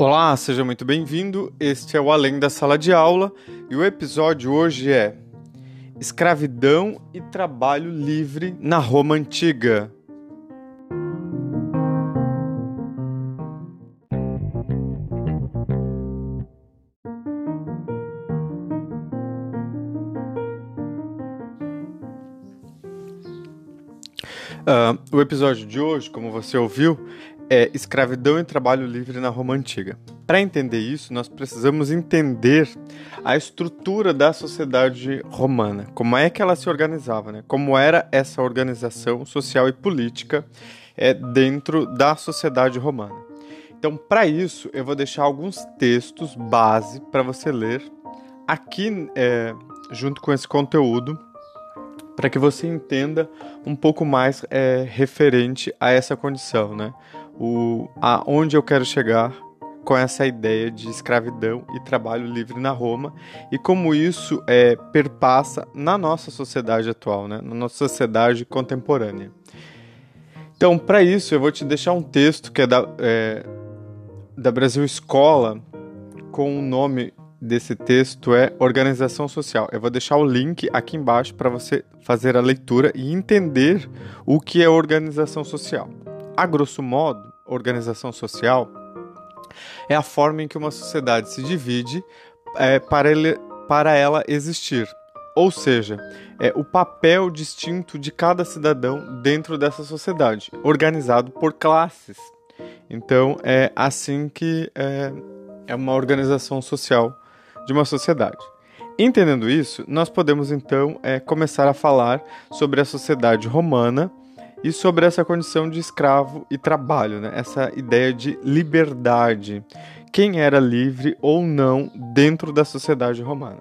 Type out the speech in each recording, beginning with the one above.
Olá, seja muito bem-vindo. Este é o Além da Sala de Aula e o episódio hoje é Escravidão e Trabalho Livre na Roma Antiga. Uh, o episódio de hoje, como você ouviu, é escravidão e trabalho livre na Roma Antiga. Para entender isso, nós precisamos entender a estrutura da sociedade romana, como é que ela se organizava, né? como era essa organização social e política é, dentro da sociedade romana. Então, para isso, eu vou deixar alguns textos base para você ler aqui, é, junto com esse conteúdo para que você entenda um pouco mais é, referente a essa condição, né? O, a onde eu quero chegar com essa ideia de escravidão e trabalho livre na Roma e como isso é, perpassa na nossa sociedade atual, né? na nossa sociedade contemporânea. Então, para isso, eu vou te deixar um texto que é da, é, da Brasil Escola com o nome desse texto é organização social. Eu vou deixar o link aqui embaixo para você fazer a leitura e entender o que é organização social. A grosso modo, organização social é a forma em que uma sociedade se divide é, para, ele, para ela existir. Ou seja, é o papel distinto de cada cidadão dentro dessa sociedade, organizado por classes. Então, é assim que é, é uma organização social de uma sociedade. Entendendo isso, nós podemos então é, começar a falar sobre a sociedade romana e sobre essa condição de escravo e trabalho, né? essa ideia de liberdade. Quem era livre ou não dentro da sociedade romana.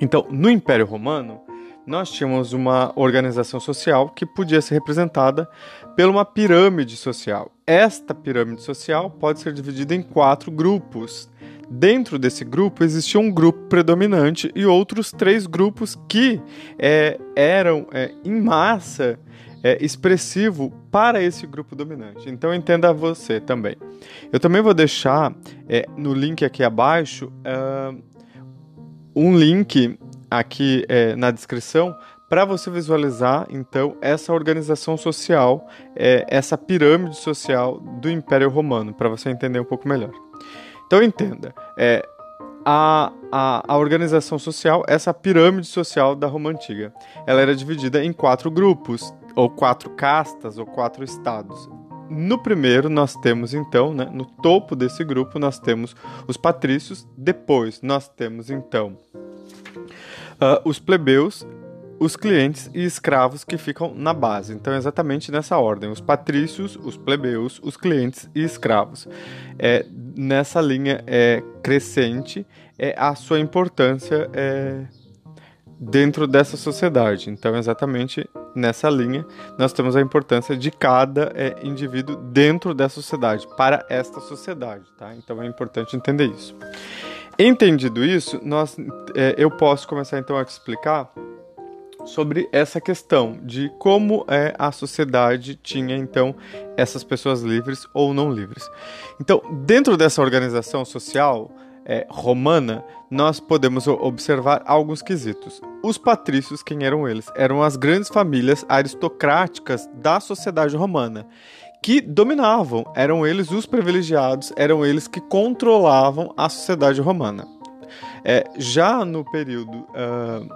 Então, no Império Romano, nós tínhamos uma organização social que podia ser representada por uma pirâmide social. Esta pirâmide social pode ser dividida em quatro grupos, Dentro desse grupo existia um grupo predominante e outros três grupos que é, eram, é, em massa, é, expressivo para esse grupo dominante. Então entenda você também. Eu também vou deixar é, no link aqui abaixo uh, um link aqui é, na descrição para você visualizar então essa organização social, é, essa pirâmide social do Império Romano, para você entender um pouco melhor. Então entenda, é, a, a, a, organização social, essa pirâmide social da Roma Antiga, ela era dividida em quatro grupos, ou quatro castas, ou quatro estados. No primeiro, nós temos então, né, no topo desse grupo, nós temos os patrícios, depois nós temos então uh, os plebeus, os clientes e escravos que ficam na base. Então, é exatamente nessa ordem: os patrícios, os plebeus, os clientes e escravos. É, nessa linha é, crescente é a sua importância é, dentro dessa sociedade. Então, exatamente nessa linha, nós temos a importância de cada é, indivíduo dentro dessa sociedade, para esta sociedade. Tá? Então, é importante entender isso. Entendido isso, nós, é, eu posso começar então a te explicar sobre essa questão de como é, a sociedade tinha então essas pessoas livres ou não livres. Então, dentro dessa organização social é, romana, nós podemos observar alguns quesitos. Os patrícios, quem eram eles? Eram as grandes famílias aristocráticas da sociedade romana que dominavam, eram eles os privilegiados, eram eles que controlavam a sociedade romana. É, já no período uh,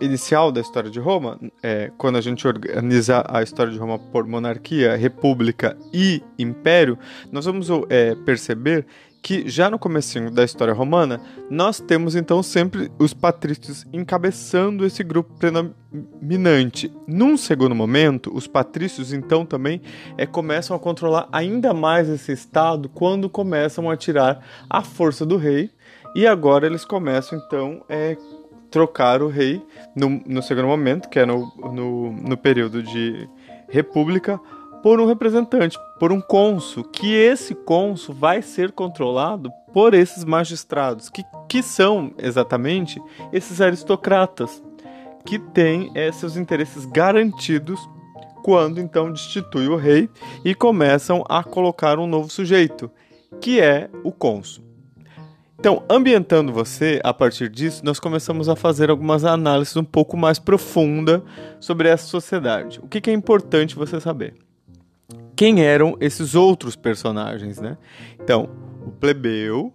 inicial da história de Roma, é, quando a gente organiza a história de Roma por monarquia, república e império, nós vamos é, perceber que já no comecinho da história romana, nós temos então sempre os patrícios encabeçando esse grupo predominante. Num segundo momento, os patrícios então também é, começam a controlar ainda mais esse estado quando começam a tirar a força do rei e agora eles começam então é, trocar o rei no, no segundo momento, que é no, no, no período de república, por um representante, por um cônsul, que esse cônsul vai ser controlado por esses magistrados, que, que são exatamente esses aristocratas, que têm é, seus interesses garantidos quando então destitui o rei e começam a colocar um novo sujeito. que é o cônsul. Então, ambientando você, a partir disso, nós começamos a fazer algumas análises um pouco mais profundas sobre essa sociedade. O que, que é importante você saber? Quem eram esses outros personagens, né? Então, o plebeu,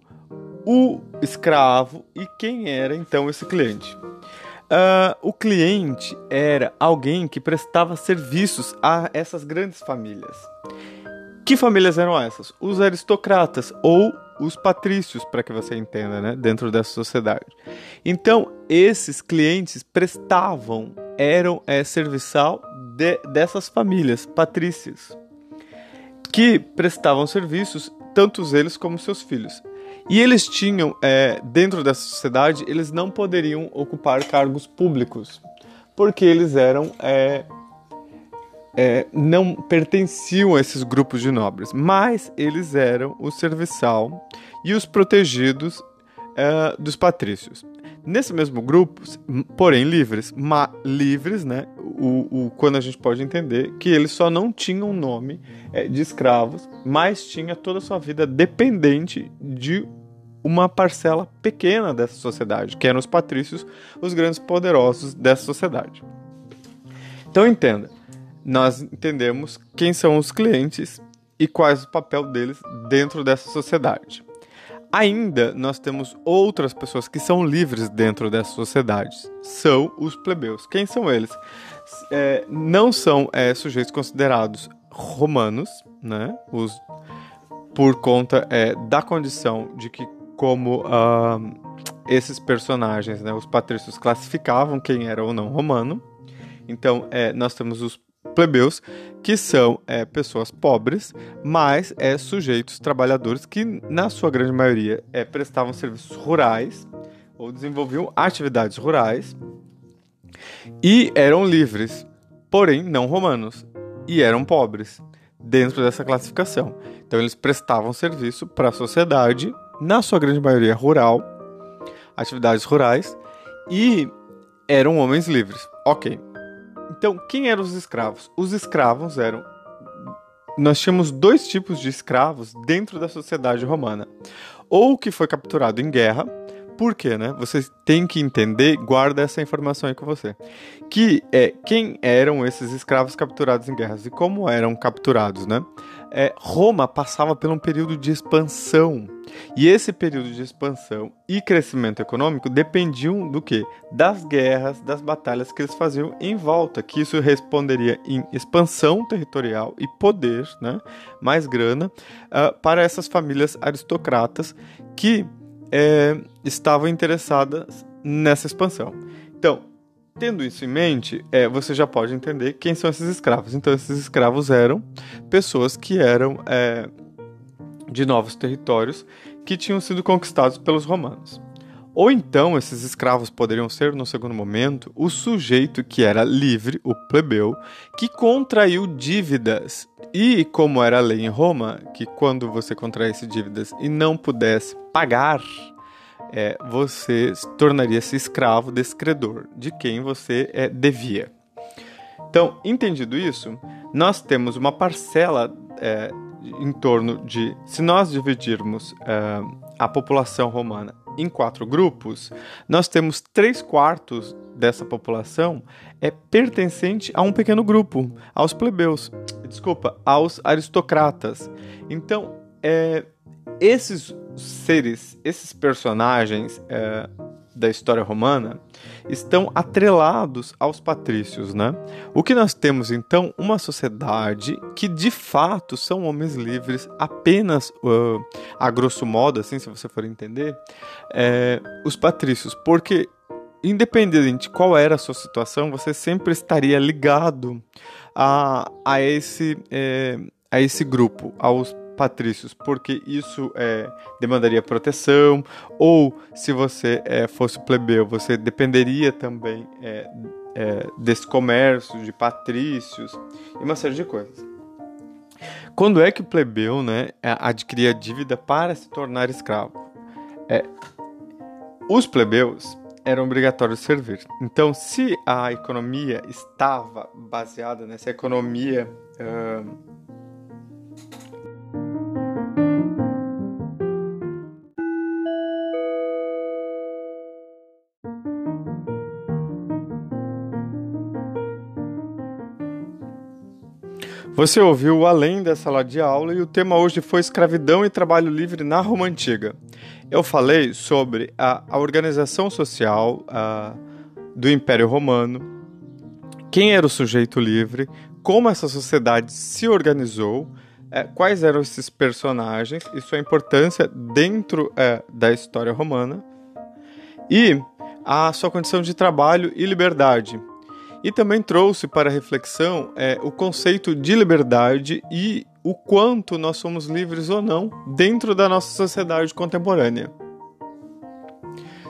o escravo e quem era então esse cliente. Uh, o cliente era alguém que prestava serviços a essas grandes famílias. Que famílias eram essas? Os aristocratas ou os patrícios, para que você entenda, né, dentro dessa sociedade. Então, esses clientes prestavam, eram é, serviçal de, dessas famílias patrícias, que prestavam serviços, tanto eles como seus filhos. E eles tinham, é, dentro dessa sociedade, eles não poderiam ocupar cargos públicos, porque eles eram é, é, não pertenciam a esses grupos de nobres, mas eles eram o serviçal e os protegidos é, dos patrícios. Nesse mesmo grupo, porém livres, ma, livres, né? O, o, quando a gente pode entender que eles só não tinham nome é, de escravos, mas tinha toda a sua vida dependente de uma parcela pequena dessa sociedade, que eram os patrícios, os grandes poderosos dessa sociedade. Então entenda, nós entendemos quem são os clientes e quais o papel deles dentro dessa sociedade. Ainda nós temos outras pessoas que são livres dentro dessas sociedades. São os plebeus. Quem são eles? É, não são é, sujeitos considerados romanos, né? Os, por conta é, da condição de que como uh, esses personagens, né, os patrícios classificavam quem era ou não romano. Então, é, nós temos os plebeus, que são é, pessoas pobres, mas é, sujeitos trabalhadores que, na sua grande maioria, é, prestavam serviços rurais ou desenvolviam atividades rurais e eram livres, porém não romanos, e eram pobres dentro dessa classificação. Então, eles prestavam serviço para a sociedade na sua grande maioria rural, atividades rurais, e eram homens livres. Ok. Então, quem eram os escravos? Os escravos eram. Nós tínhamos dois tipos de escravos dentro da sociedade romana. Ou que foi capturado em guerra, por quê, né? Você tem que entender, guarda essa informação aí com você. Que é quem eram esses escravos capturados em guerras e como eram capturados, né? É, Roma passava por um período de expansão. E esse período de expansão e crescimento econômico dependiam do que? Das guerras, das batalhas que eles faziam em volta, que isso responderia em expansão territorial e poder, né? mais grana, uh, para essas famílias aristocratas que é, estavam interessadas nessa expansão. Então, tendo isso em mente, é, você já pode entender quem são esses escravos. Então, esses escravos eram pessoas que eram é, de novos territórios que tinham sido conquistados pelos romanos. Ou então esses escravos poderiam ser, no segundo momento, o sujeito que era livre, o plebeu, que contraiu dívidas. E como era a lei em Roma, que quando você contraísse dívidas e não pudesse pagar, é, você tornaria-se escravo desse credor, de quem você é, devia. Então, entendido isso, nós temos uma parcela é, em torno de, se nós dividirmos é, a população romana em quatro grupos, nós temos três quartos dessa população é pertencente a um pequeno grupo, aos plebeus, desculpa, aos aristocratas. Então, é, esses seres, esses personagens é, da história romana estão atrelados aos patrícios, né? O que nós temos então uma sociedade que de fato são homens livres, apenas uh, a grosso modo, assim, se você for entender, é, os patrícios, porque independente de qual era a sua situação, você sempre estaria ligado a, a esse é, a esse grupo, aos patrícios, porque isso é, demandaria proteção, ou se você é, fosse plebeu, você dependeria também é, é, desse comércio de patrícios e uma série de coisas. Quando é que o plebeu né, adquiria dívida para se tornar escravo? É, os plebeus eram obrigatórios servir. Então, se a economia estava baseada nessa economia uh, Você ouviu Além da Sala de Aula e o tema hoje foi Escravidão e Trabalho Livre na Roma Antiga. Eu falei sobre a, a organização social a, do Império Romano, quem era o sujeito livre, como essa sociedade se organizou, é, quais eram esses personagens e sua importância dentro é, da história romana, e a sua condição de trabalho e liberdade, e também trouxe para reflexão é, o conceito de liberdade e o quanto nós somos livres ou não dentro da nossa sociedade contemporânea.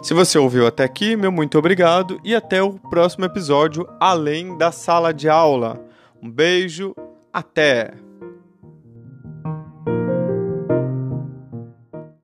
Se você ouviu até aqui, meu muito obrigado e até o próximo episódio Além da Sala de Aula. Um beijo, até!